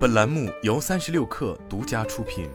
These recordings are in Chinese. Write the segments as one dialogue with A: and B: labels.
A: 本栏目由三十六氪独家出品。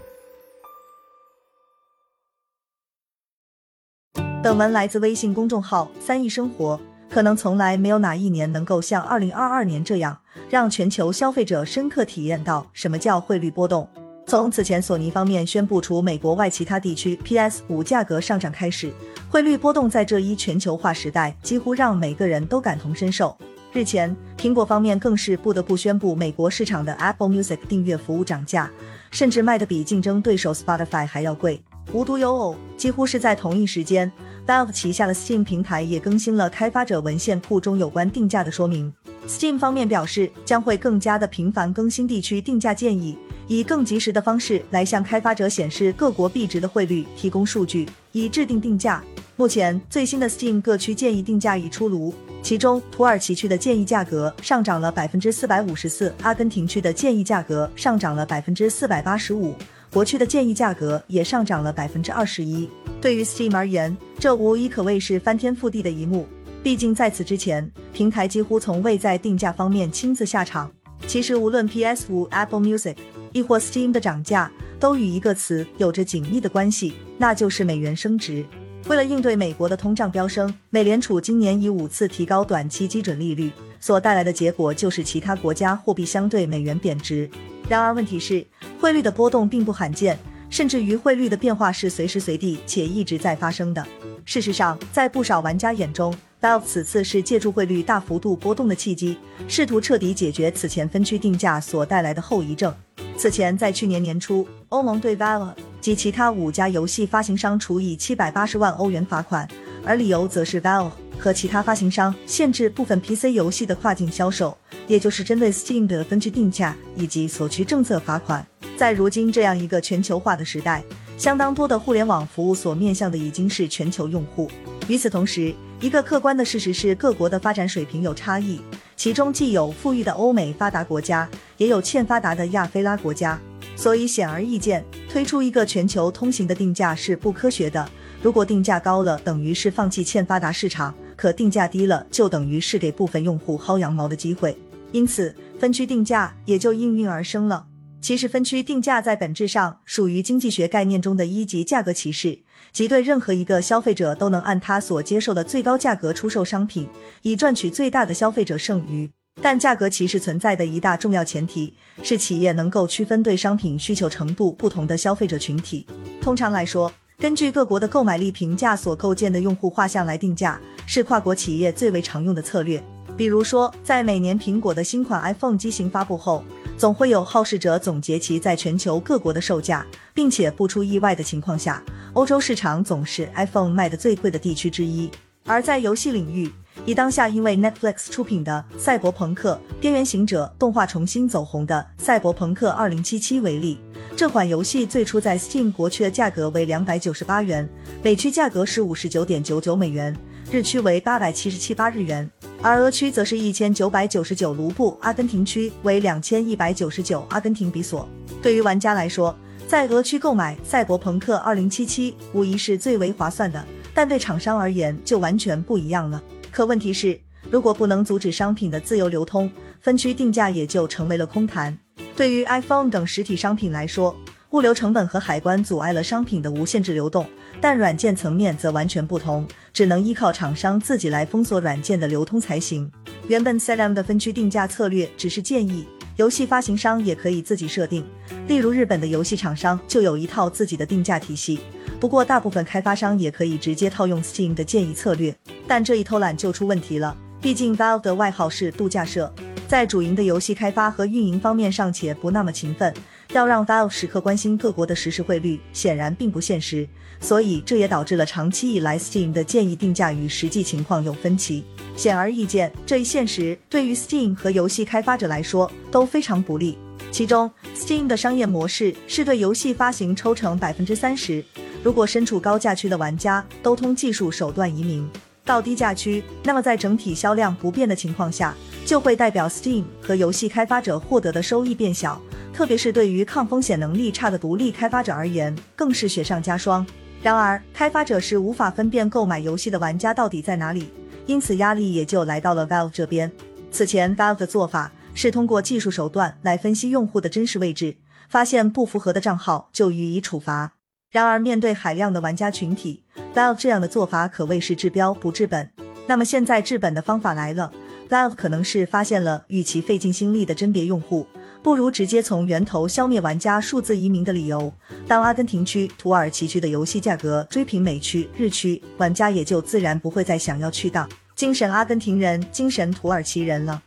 B: 本文来自微信公众号“三亿生活”。可能从来没有哪一年能够像二零二二年这样，让全球消费者深刻体验到什么叫汇率波动。从此前索尼方面宣布除美国外其他地区 PS 五价格上涨开始，汇率波动在这一全球化时代几乎让每个人都感同身受。日前，苹果方面更是不得不宣布美国市场的 Apple Music 订阅服务涨价，甚至卖的比竞争对手 Spotify 还要贵。无独有偶，几乎是在同一时间，Valve 旗下的 Steam 平台也更新了开发者文献库中有关定价的说明。Steam 方面表示，将会更加的频繁更新地区定价建议，以更及时的方式来向开发者显示各国币值的汇率，提供数据，以制定定价。目前最新的 Steam 各区建议定价已出炉，其中土耳其区的建议价格上涨了百分之四百五十四，阿根廷区的建议价格上涨了百分之四百八十五，国区的建议价格也上涨了百分之二十一。对于 Steam 而言，这无疑可谓是翻天覆地的一幕。毕竟在此之前，平台几乎从未在定价方面亲自下场。其实无论 PS 五、Apple Music，亦或 Steam 的涨价，都与一个词有着紧密的关系，那就是美元升值。为了应对美国的通胀飙升，美联储今年以五次提高短期基准利率，所带来的结果就是其他国家货币相对美元贬值。然而，问题是汇率的波动并不罕见，甚至于汇率的变化是随时随地且一直在发生的。事实上，在不少玩家眼中，Valve 此次是借助汇率大幅度波动的契机，试图彻底解决此前分区定价所带来的后遗症。此前，在去年年初，欧盟对 Valve 及其他五家游戏发行商处以七百八十万欧元罚款，而理由则是 Valve 和其他发行商限制部分 PC 游戏的跨境销售，也就是针对 Steam 的分区定价以及索取政策罚款。在如今这样一个全球化的时代，相当多的互联网服务所面向的已经是全球用户。与此同时，一个客观的事实是各国的发展水平有差异。其中既有富裕的欧美发达国家，也有欠发达的亚非拉国家，所以显而易见，推出一个全球通行的定价是不科学的。如果定价高了，等于是放弃欠发达市场；可定价低了，就等于是给部分用户薅羊毛的机会。因此，分区定价也就应运而生了。其实，分区定价在本质上属于经济学概念中的一级价格歧视，即对任何一个消费者都能按他所接受的最高价格出售商品，以赚取最大的消费者剩余。但价格歧视存在的一大重要前提是企业能够区分对商品需求程度不同的消费者群体。通常来说，根据各国的购买力评价所构建的用户画像来定价，是跨国企业最为常用的策略。比如说，在每年苹果的新款 iPhone 机型发布后。总会有好事者总结其在全球各国的售价，并且不出意外的情况下，欧洲市场总是 iPhone 卖的最贵的地区之一。而在游戏领域，以当下因为 Netflix 出品的《赛博朋克：边缘行者》动画重新走红的《赛博朋克2077》为例，这款游戏最初在 Steam 国区的价格为两百九十八元，美区价格是五十九点九九美元，日区为八百七十七八日元。而俄区则是一千九百九十九卢布，阿根廷区为两千一百九十九阿根廷比索。对于玩家来说，在俄区购买《赛博朋克2077》无疑是最为划算的，但对厂商而言就完全不一样了。可问题是，如果不能阻止商品的自由流通，分区定价也就成为了空谈。对于 iPhone 等实体商品来说，物流成本和海关阻碍了商品的无限制流动，但软件层面则完全不同，只能依靠厂商自己来封锁软件的流通才行。原本 s e l a m 的分区定价策略只是建议，游戏发行商也可以自己设定。例如日本的游戏厂商就有一套自己的定价体系，不过大部分开发商也可以直接套用 Steam 的建议策略。但这一偷懒就出问题了，毕竟 Valve 的外号是度假社，在主营的游戏开发和运营方面尚且不那么勤奋。要让 Valve 时刻关心各国的实时汇率，显然并不现实，所以这也导致了长期以来 Steam 的建议定价与实际情况有分歧。显而易见，这一现实对于 Steam 和游戏开发者来说都非常不利。其中，Steam 的商业模式是对游戏发行抽成百分之三十，如果身处高价区的玩家都通技术手段移民到低价区，那么在整体销量不变的情况下，就会代表 Steam 和游戏开发者获得的收益变小。特别是对于抗风险能力差的独立开发者而言，更是雪上加霜。然而，开发者是无法分辨购买游戏的玩家到底在哪里，因此压力也就来到了 Valve 这边。此前，Valve 的做法是通过技术手段来分析用户的真实位置，发现不符合的账号就予以处罚。然而，面对海量的玩家群体，Valve 这样的做法可谓是治标不治本。那么现在治本的方法来了，Valve 可能是发现了与其费尽心力的甄别用户，不如直接从源头消灭玩家数字移民的理由。当阿根廷区、土耳其区的游戏价格追平美区、日区，玩家也就自然不会再想要去当精神阿根廷人、精神土耳其人了。